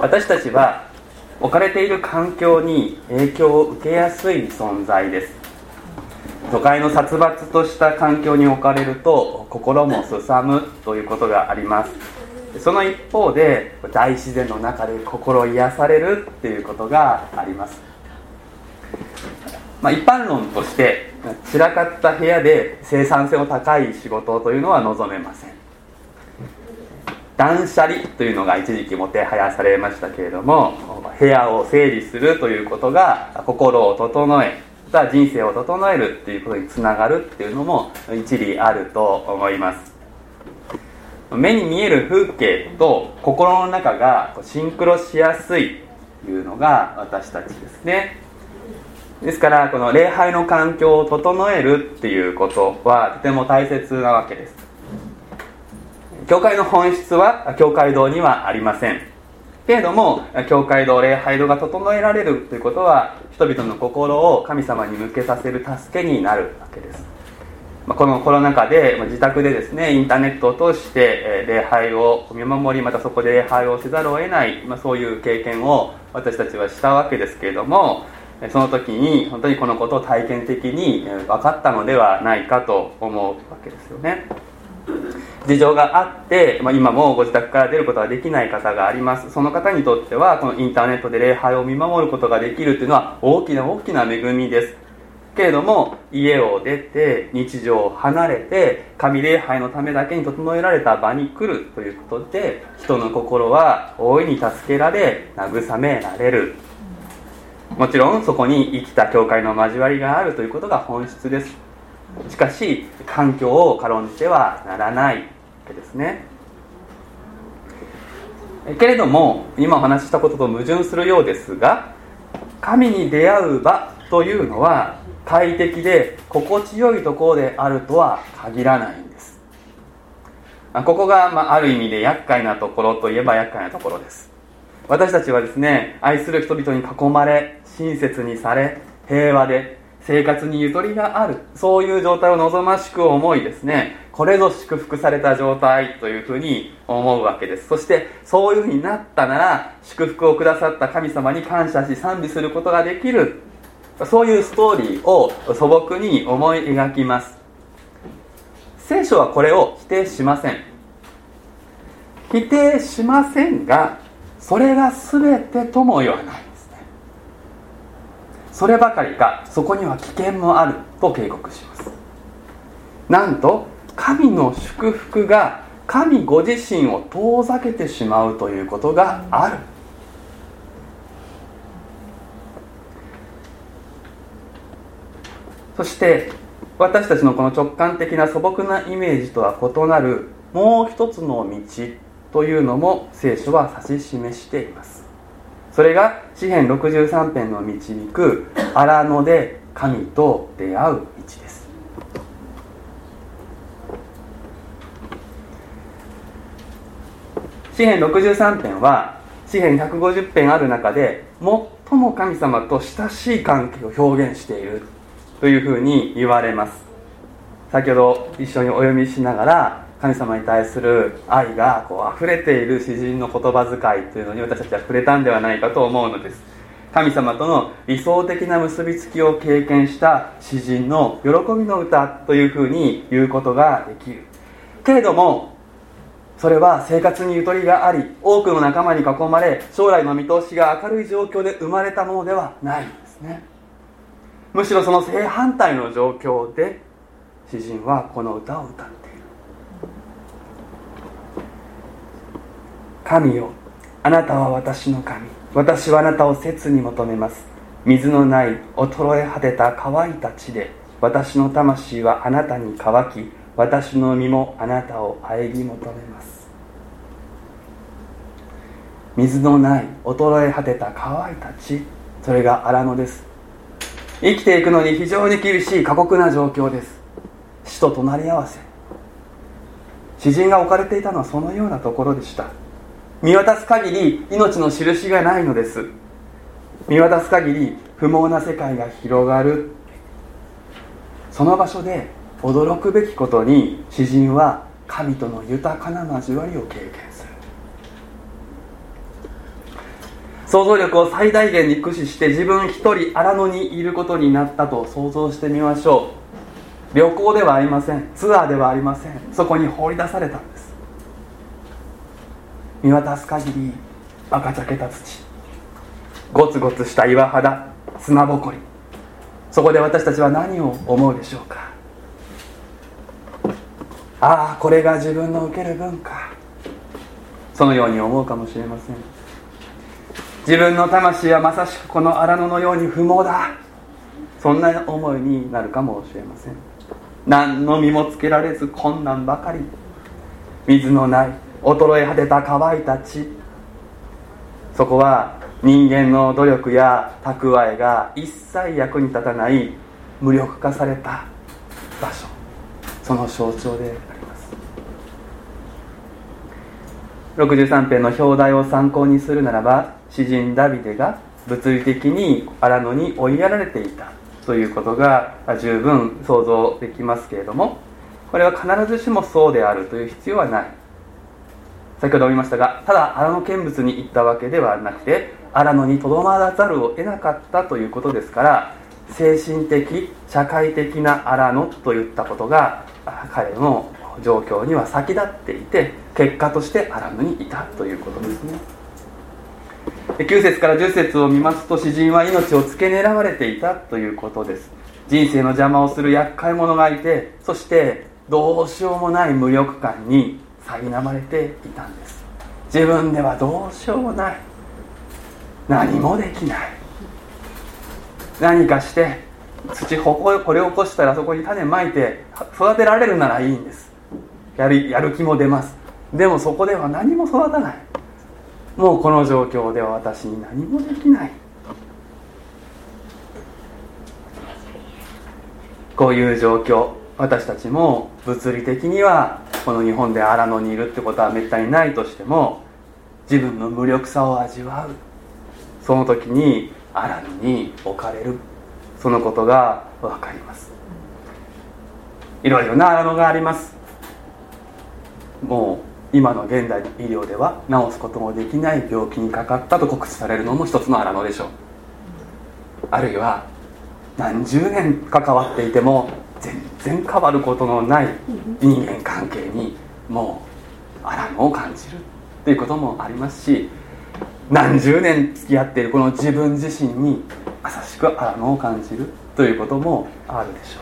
私たちは置かれている環境に影響を受けやすい存在です。都会の殺伐とした環境に置かれると心もすさむということがあります。その一方で大自然の中で心癒されるっていうことがあります、まあ、一般論として散らかった部屋で生産性の高い仕事というのは望めません。断捨離というのが一時期もてはやされましたけれども部屋を整理するということが心を整えた人生を整えるっていうことにつながるっていうのも一理あると思います。目に見える風景と心の中がシンクロしやすいというのが私たちですね。ですからこの礼拝の環境を整えるっていうことはとても大切なわけです。教会の本質は教会堂にはありません。けれども教会堂礼拝堂が整えられるということは人々の心を神様に向けさせる助けになるわけです。このコロナ禍で自宅でですねインターネットを通して礼拝を見守りまたそこで礼拝をせざるを得ない、まあ、そういう経験を私たちはしたわけですけれどもその時に本当にこのことを体験的に分かったのではないかと思うわけですよね。事情があって、まあ、今もご自宅から出ることができない方があります。その方にとってはこのインターネットで礼拝を見守ることができるというのは大きな大きな恵みです。けれども家を出て日常を離れて神礼拝のためだけに整えられた場に来るということで人の心は大いに助けられ慰められる。もちろんそこに生きた教会の交わりがあるということが本質です。しかし環境を軽んじてはならないわけですね。けれども今お話ししたことと矛盾するようですが神に出会う場というのは快適で心地よいところであるとは限らないんです。ここが、ま、ある意味で厄介なところといえば厄介なところです。私たちはですね愛する人々に囲まれ親切にされ平和で生活にゆとりがある。そういう状態を望ましく思いですね。これぞ祝福された状態というふうに思うわけです。そしてそういうふうになったなら祝福をくださった神様に感謝し賛美することができる。そういうストーリーを素朴に思い描きます。聖書はこれを否定しません。否定しませんがそれが全てとも言わない。そればかりかそこには危険もあると警告します。なんと神の祝福が神ご自身を遠ざけてしまうということがある。そして私たちのこの直感的な素朴なイメージとは異なるもう一つの道というのも聖書は指し示しています。それが詩編63編の導く荒野で神と出会う道です。詩編63編は詩編150編ある中で最も神様と親しい関係を表現しているというふうに言われます。先ほど一緒にお読みしながら神様に対する愛がこう溢れている詩人の言葉遣いというのに私たちは触れたんではないかと思うのです。神様との理想的な結びつきを経験した詩人の喜びの歌というふうに言うことができる。けれどもそれは生活にゆとりがあり多くの仲間に囲まれ将来の見通しが明るい状況で生まれたものではないんですね。むしろその正反対の状況で詩人はこの歌を歌っている。神よあなたは私の神。私はあなたを切に求めます。水のない衰え果てた乾いた地で私の魂はあなたに乾き私の身もあなたを仰ぎ求めます。水のない衰え果てた乾いた地それが荒野です。生きていくのに非常に厳しい過酷な状況です。死と隣り合わせ。詩人が置かれていたのはそのようなところでした。見渡す限り命の印がないのです。見渡す限り不毛な世界が広がる。その場所で驚くべきことに詩人は神との豊かな交わりを経験する。想像力を最大限に駆使して自分一人荒野にいることになったと想像してみましょう。旅行ではありません。ツアーではありません。そこに放り出された。見渡す限り赤茶けた土。ゴツゴツした岩肌砂ぼこり。そこで私たちは何を思うでしょうか？ああこれが自分の受ける文化。そのように思うかもしれません。自分の魂はまさしくこの荒野のように不毛だ。そんな思いになるかもしれません。何の身もつけられず困難ばかり。水のない衰え果てた乾いた地。そこは人間の努力や蓄えが一切役に立たない無力化された場所。その象徴であります。63編の表題を参考にするならば詩人ダビデが物理的に荒野に追いやられていた。ということが十分想像できますけれどもこれは必ずしもそうであるという必要はない。先ほども言いましたがただ荒野見物に行ったわけではなくて荒野にとどまらざるを得なかったということですから精神的社会的な荒野といったことが彼の状況には先立っていて結果として荒野にいたということですね。9節から10節を見ますと詩人は命を付け狙われていたということです。人生の邪魔をする厄介者がいてそしてどうしようもない無力感に苛まれていたんです。自分ではどうしようもない。何もできない。何かして土ここれを起こしたらそこに種まいて育てられるならいいんです。やるやる気も出ます。でもそこでは何も育たない。もうこの状況では私に何もできない。こういう状況。私たちも物理的にはこの日本で荒野にいるってことはめったにないとしても自分の無力さを味わう。その時に荒野に置かれる。そのことが分かります。いろいろな荒野があります。もう今の現代の医療では治すこともできない病気にかかったと告知されるのも一つの荒野でしょう。あるいは何十年関わっていても全然変わることのない人間関係にもうアラムを感じるということもありますし何十年付き合っているこの自分自身にまさしくアラムを感じるということもあるでしょ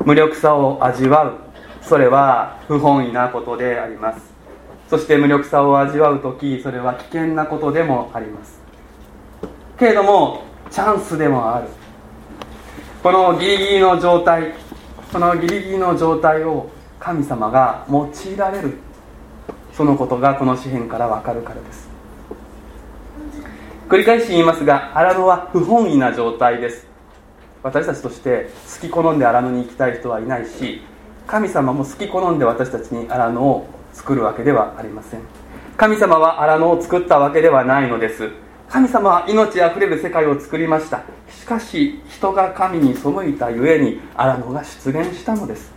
う。無力さを味わうそれは不本意なことであります。そして無力さを味わう時それは危険なことでもあります。けれどもチャンスでもあるこのギリギリの状態このギリギリの状態を神様が用いられるそのことがこの詩篇からわかるからです。繰り返し言いますが荒野は不本意な状態です。私たちとして好き好んで荒野に行きたい人はいないし神様も好き好んで私たちに荒野を作るわけではありません。神様は荒野を作ったわけではないのです。神様は命あふれる世界を作りました。しかし人が神に背いたゆえに荒野が出現したのです。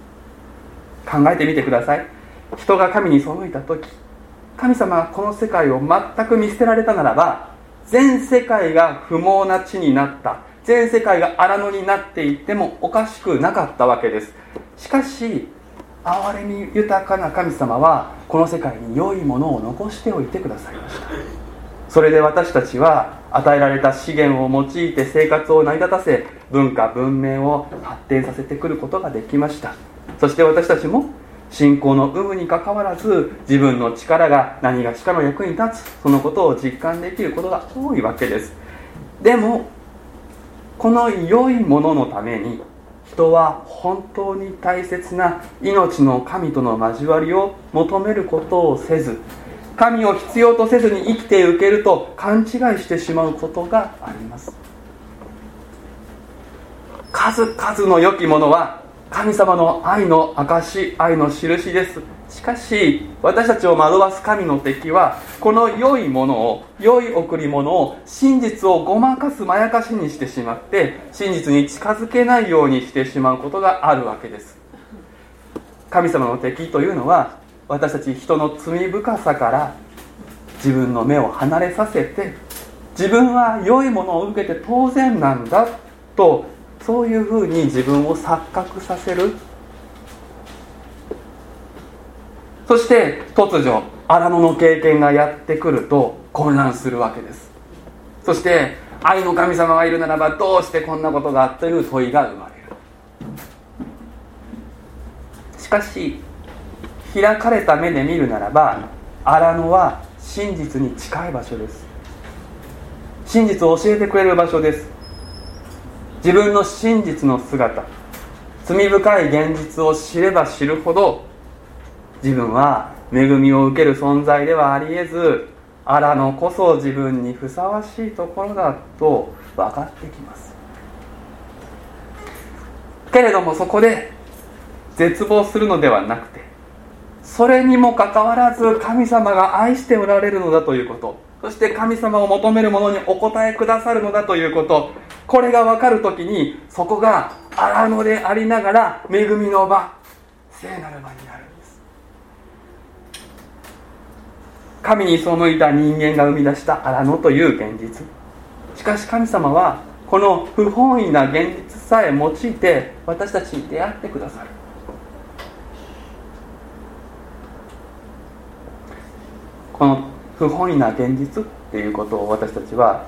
考えてみてください。人が神に背いた時神様がこの世界を全く見捨てられたならば全世界が不毛な地になった。全世界が荒野になっていってもおかしくなかったわけです。しかし憐れみ豊かな神様はこの世界に良いものを残しておいてくださいました。それで私たちは与えられた資源を用いて生活を成り立たせ文化文明を発展させてくることができました。そして私たちも信仰の有無にかかわらず自分の力が何がしかの役に立つそのことを実感できることが多いわけです。でもこの良いもののために人は本当に大切な命の神との交わりを求めることをせず神を必要とせずに生きていけると勘違いしてしまうことがあります。数々の良きものは神様の愛の証愛の印です。しかし私たちを惑わす神の敵はこの良いものを良い贈り物を真実をごまかすまやかしにしてしまって真実に近づけないようにしてしまうことがあるわけです。神様の敵というのは私たち人の罪深さから自分の目を離れさせて自分は良いものを受けて当然なんだとそういうふうに自分を錯覚させる。そして突如荒野の経験がやってくると混乱するわけです。そして愛の神様がいるならばどうしてこんなことがという問いが生まれる。しかし開かれた目で見るならば荒野は真実に近い場所です。真実を教えてくれる場所です。自分の真実の姿罪深い現実を知れば知るほど自分は恵みを受ける存在ではありえず荒野こそ自分にふさわしいところだと分かってきます。けれどもそこで絶望するのではなくてそれにもかかわらず神様が愛しておられるのだということ。そして神様を求める者にお答えくださるのだということ。これが分かる時にそこが荒野でありながら恵みの場聖なる場になるんです。神に背いた人間が生み出した荒野という現実。しかし神様はこの不本意な現実さえ用いて私たちに出会ってくださる。この不本意な現実っていうことを私たちは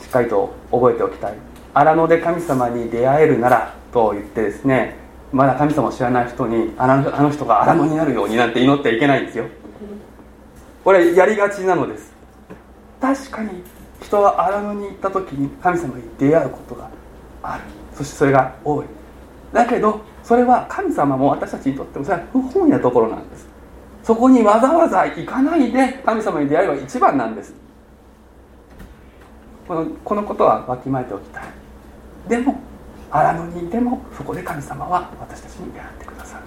しっかりと覚えておきたい。荒野で神様に出会えるならと言ってですねまだ神様を知らない人にあのあの人が荒野になるようになんて祈ってはいけないんですよ。これやりがちなのです。確かに人は荒野に行った時に神様に出会うことがある。そしてそれが多い。だけどそれは神様も私たちにとってもそれは不本意なところなんです。そこにわざわざ行かないで神様に出会いは一番なんです。このこのことはわきまえておきたい。でも荒野にいてもそこで神様は私たちに出会ってくださる。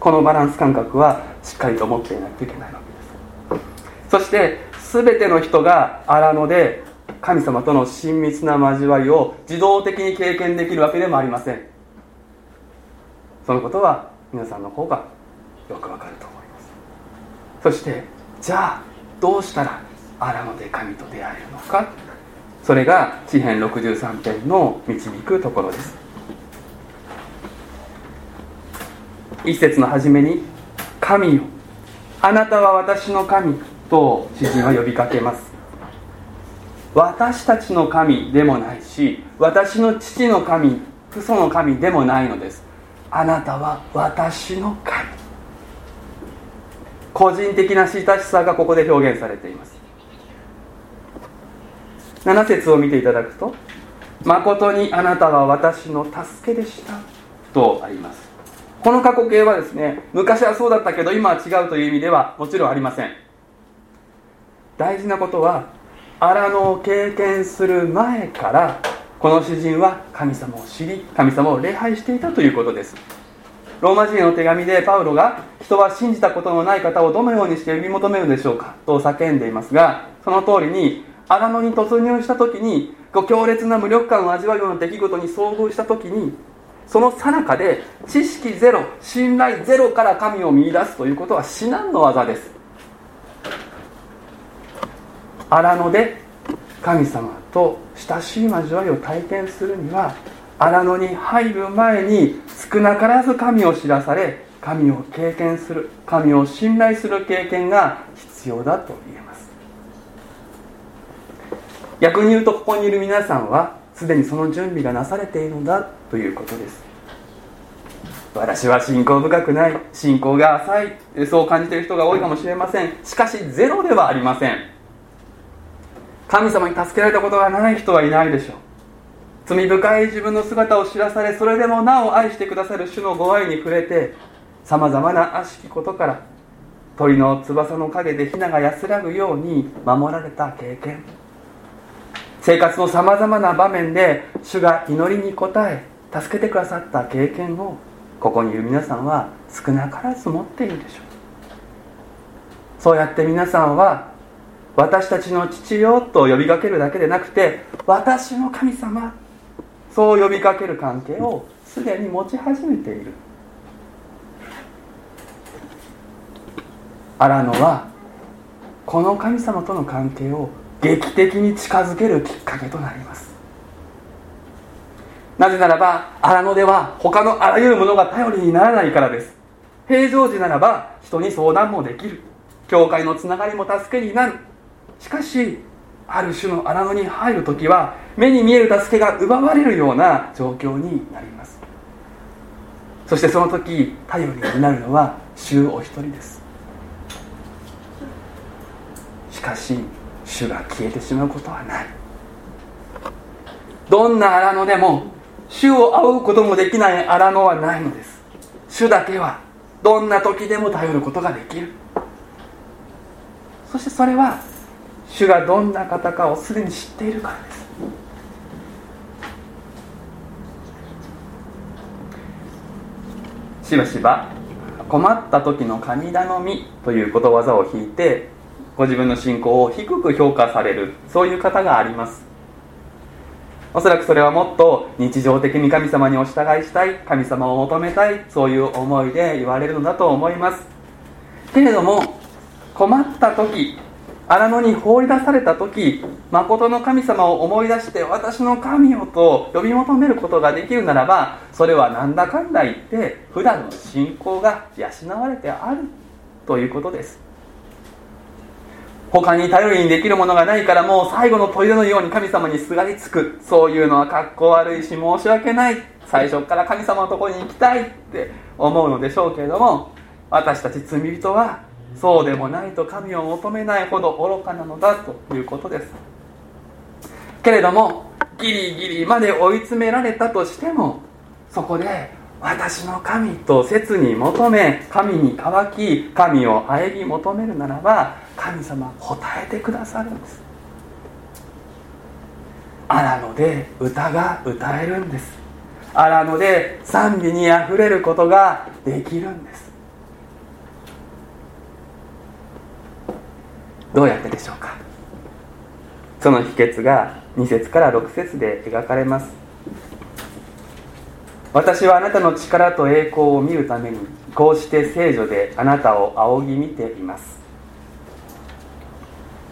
このバランス感覚はしっかりと持っていないといけないわけです。そして全ての人が荒野で神様との親密な交わりを自動的に経験できるわけでもありません。そのことは皆さんの方がよくわかるとそしてじゃあどうしたら荒野で神と出会えるのか？それが詩編63編の導くところです。一節の初めに「神よあなたは私の神」と詩人は呼びかけます。私たちの神でもないし私の父の神父祖の神でもないのです。あなたは私の神。個人的な親しさがここで表現されています。7節を見ていただくと「誠にあなたは私の助けでした」とあります。この過去形はですね昔はそうだったけど今は違うという意味ではもちろんありません。大事なことは荒野を経験する前からこの詩人は神様を知り神様を礼拝していたということです。ローマ人への手紙でパウロが人は信じたことのない方をどのようにして呼び求めるでしょうかと叫んでいますがその通りに荒野に突入した時にご強烈な無力感を味わうような出来事に遭遇した時にその最中で知識ゼロ信頼ゼロから神を見出すということは至難の技です。荒野で神様と親しい交わりを体験するには荒野に入る前に少なからず神を知らされ神を経験する神を信頼する経験が必要だと言えます。逆に言うとここにいる皆さんはすでにその準備がなされているのだということです。私は信仰深くない信仰が浅いそう感じている人が多いかもしれません。しかしゼロではありません。神様に助けられたことがない人はいないでしょう。罪深い自分の姿を知らされそれでもなお愛してくださる主のご愛に触れてさまざまな悪しきことから鳥の翼の陰でヒナが安らぐように守られた経験。生活のさまざまな場面で主が祈りに応え助けてくださった経験をここにいる皆さんは少なからず持っているでしょう。そうやって皆さんは私たちの父よと呼びかけるだけでなくて私の神様そう呼びかける関係をすでに持ち始めている。荒野はこの神様との関係を劇的に近づけるきっかけとなります。なぜならば荒野では他のあらゆるものが頼りにならないからです。平常時ならば人に相談もできる。教会のつながりも助けになる。しかしある種の荒野に入る時は目に見える助けが奪われるような状況になります。そしてその時頼りになるのは主お一人です。しかし主が消えてしまうことはない。どんな荒野でも主を仰ぐこともできない荒野はないのです。主だけはどんな時でも頼ることができる。そしてそれは主がどんな方かをすでに知っているからです。しばしば困った時の神頼みということわざを引いてご自分の信仰を低く評価されるそういう方があります。おそらくそれはもっと日常的に神様にお従いしたい神様を求めたいそういう思いで言われるのだと思います。けれども困った時荒野に放り出された時誠の神様を思い出して私の神をと呼び求めることができるならばそれはなんだかんだ言って普段の信仰が養われてあるということです。他に頼りにできるものがないからもう最後の砦のように神様にすがりつく。そういうのはかっこ悪いし申し訳ない。最初から神様のところに行きたいって思うのでしょうけれども私たち罪人はそうでもないと神を求めないほど愚かなのだということです。けれどもギリギリまで追い詰められたとしてもそこで私の神と切に求め神に乾き神をあえぎ求めるならば神様答えてくださるんです。荒野で歌が歌えるんです。荒野で賛美にあふれることができるんですどうやってでしょうかその秘訣が2節から6節で描かれます。私はあなたの力と栄光を見るためにこうして聖女であなたを仰ぎ見ています。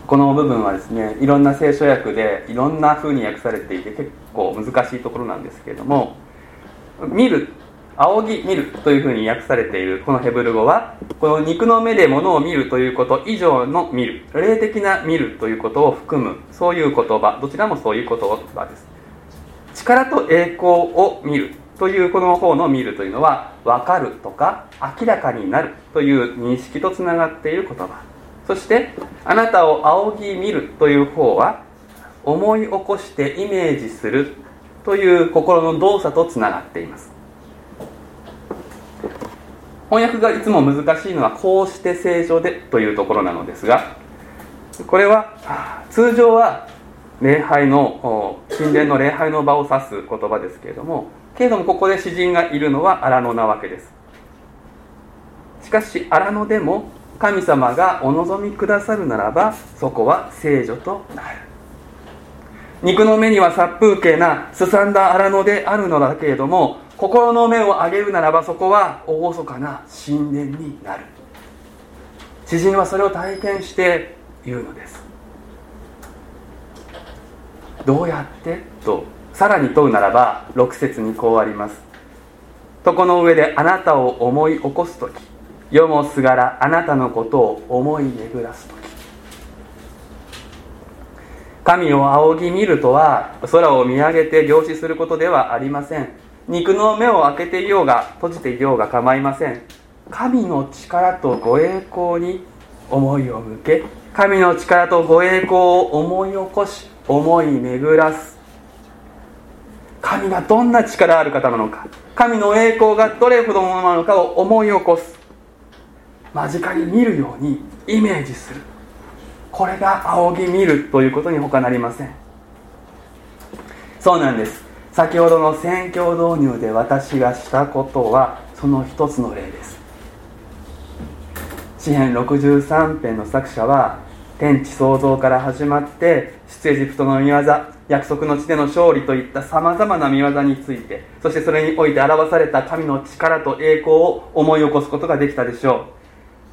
この部分はですねいろんな聖書訳でいろんな風に訳されていて結構難しいところなんですけれども見る仰ぎ見るというふうに訳されているこのヘブル語はこの肉の目で物を見るということ以上の見る。霊的な見るということを含む。そういう言葉。どちらもそういう言葉です。力と栄光を見るというこの方の見るというのは分かるとか明らかになるという認識とつながっている言葉。そしてあなたを仰ぎ見るという方は思い起こしてイメージするという心の動作とつながっています。翻訳がいつも難しいのはこうして聖書でというところなのですがこれは通常は礼拝の神殿の礼拝の場を指す言葉ですけれどもけれどもここで詩人がいるのは荒野なわけです。しかし荒野でも神様がお望みくださるならばそこは聖女となる。肉の目には殺風景なすさんだ荒野であるのだけれども心の目を上げるならばそこは厳かな神殿になる。詩人はそれを体験して言うのです。どうやってとさらに問うならば6節にこうあります。床の上であなたを思い起こす時世もすがらあなたのことを思い巡らす時。神を仰ぎ見るとは空を見上げて凝視することではありません。肉の目を開けていようが閉じていようが構いません。神の力とご栄光に思いを向け神の力とご栄光を思い起こし思い巡らす。神がどんな力ある方なのか神の栄光がどれほどのものなのかを思い起こす。間近に見るようにイメージする。これが仰ぎ見るということに他なりません。そうなんです。先ほどの宣教導入で私がしたことはその一つの例です。詩編63編の作者は天地創造から始まって出エジプトの見業約束の地での勝利といったさまざまな見業についてそしてそれにおいて表された神の力と栄光を思い起こすことができたでしょう。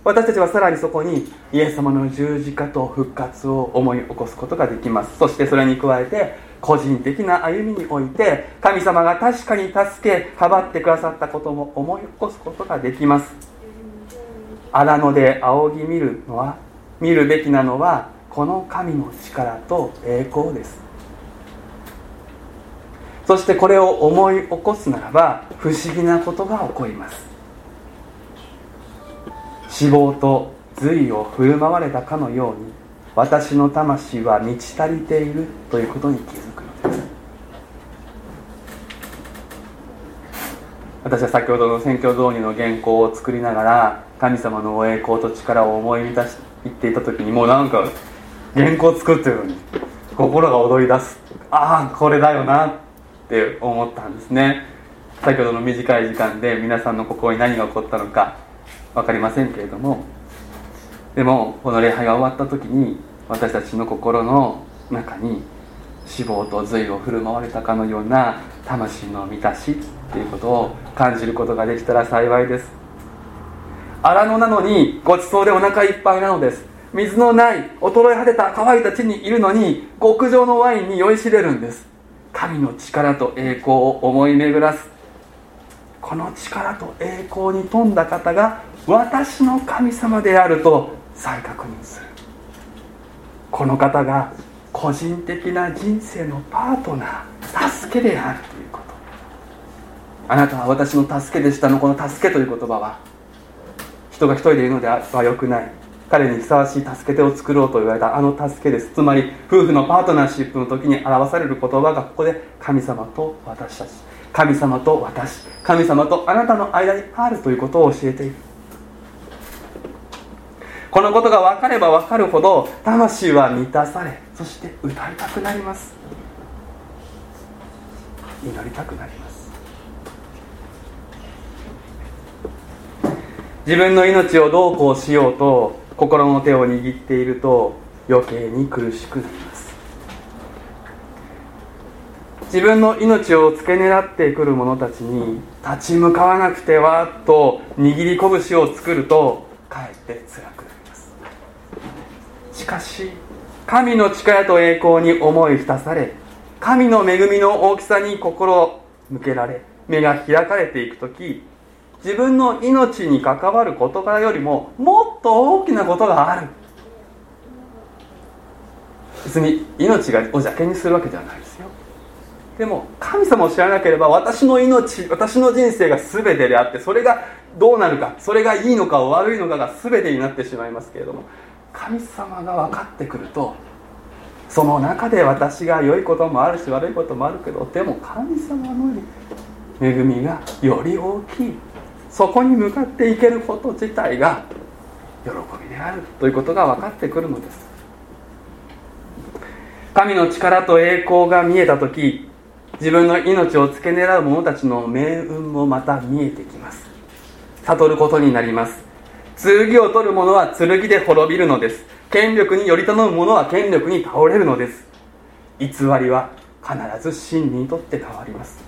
私たちはさらにそこにイエス様の十字架と復活を思い起こすことができます。そしてそれに加えて個人的な歩みにおいて神様が確かに助けかばってくださったことも思い起こすことができます。荒野で仰ぎ見るのは見るべきなのはこの神の力と栄光です。そしてこれを思い起こすならば不思議なことが起こります。死亡と髄を振る舞われたかのように私の魂は満ち足りているということに気づくのです。私は先ほどの選挙導入の原稿を作りながら神様の栄光と力を思い満たし言っていた時にもうなんか原稿作ってるのに心が踊り出す。ああこれだよなって思ったんですね。先ほどの短い時間で皆さんの心に何が起こったのか分かりませんけれどもでもこの礼拝が終わった時に私たちの心の中に死亡と髄を振る舞われたかのような魂の満たしっていうことを感じることができたら幸いです。荒野なのにごちそうでお腹いっぱいなのです。水のない衰え果てた乾いた地にいるのに極上のワインに酔いしれるんです。神の力と栄光を思い巡らす。この力と栄光に富んだ方が私の神様であると再確認する。この方が個人的な人生のパートナー助けであるということ。あなたは私の助けでしたのこの助けという言葉は。人が一人でいるのではよくない。彼にふさわしい助け手を作ろうと言われたあの助けです。つまり夫婦のパートナーシップの時に表される言葉がここで神様と私たち。神様と私。神様とあなたの間にあるということを教えている。このことが分かれば分かるほど魂は満たされそして歌いたくなります。祈りたくなります。自分の命をどうこうしようと心の手を握っていると余計に苦しくなります。自分の命を付け狙ってくる者たちに立ち向かわなくてはと握り拳を作るとかえって辛くかし神の力と栄光に思い浸され神の恵みの大きさに心向けられ目が開かれていく時自分の命に関わる事柄よりももっと大きなことがある。別に命がを邪険にするわけではないですよ。でも神様を知らなければ私の命私の人生が全てであってそれがどうなるかそれがいいのか悪いのかが全てになってしまいますけれども神様が分かってくるとその中で私が良いこともあるし悪いこともあるけどでも神様の恵みがより大きい。そこに向かっていけること自体が喜びであるということが分かってくるのです。神の力と栄光が見えた時自分の命を付け狙う者たちの命運もまた見えてきます。悟ることになります。剣を取る者は剣で滅びるのです。権力により頼む者は権力に倒れるのです。偽りは必ず真にとって変わります。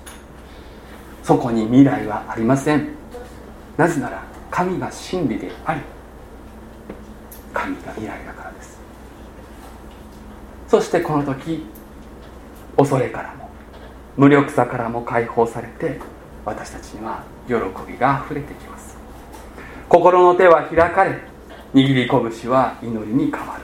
そこに未来はありません。なぜなら神が真理であり神が未来だからです。そしてこの時恐れからも無力さからも解放されて私たちには喜びがあふれてきます。心の手は開かれ握り拳は祈りに変わる。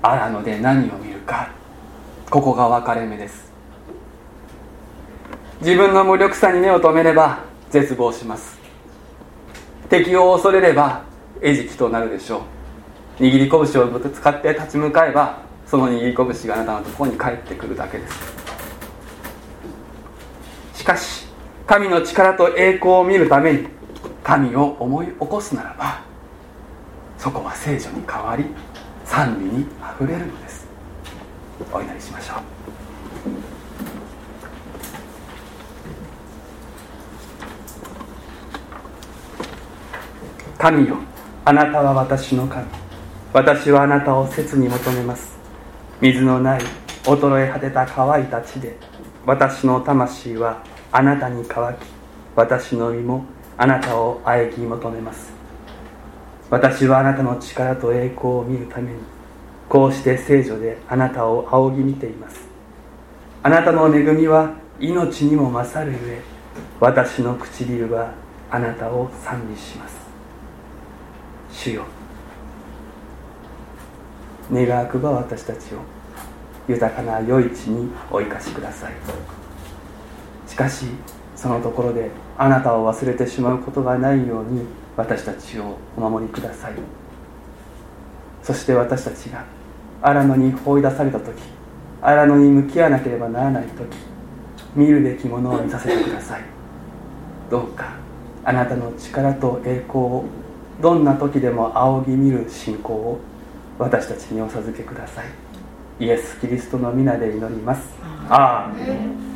荒野で何を見るかここが分かれ目です。自分の無力さに目を留めれば絶望します。敵を恐れれば餌食となるでしょう。握り拳を使って立ち向かえばその握り拳があなたのところに帰ってくるだけです。しかし神の力と栄光を見るために神を思い起こすならばそこは聖女に変わり賛美にあふれるのです。お祈りしましょう。神よあなたは私の神。私はあなたを切に求めます。水のない衰え果てた乾いた地で私の魂はあなたに乾き私の身もあなたをあえぎ求めます。私はあなたの力と栄光を見るためにこうして聖女であなたを仰ぎ見ています。あなたの恵みは命にも勝るゆえ私の唇はあなたを賛美します。主よ願わくば私たちを豊かな余市にお生かしください。しかしそのところであなたを忘れてしまうことがないように私たちをお守りください。そして私たちが荒野に放り出された時荒野に向き合わなければならない時見るべきものを見させてください。どうかあなたの力と栄光をどんな時でも仰ぎ見る信仰を私たちにお授けください。イエス・キリストの皆で祈ります。アーメン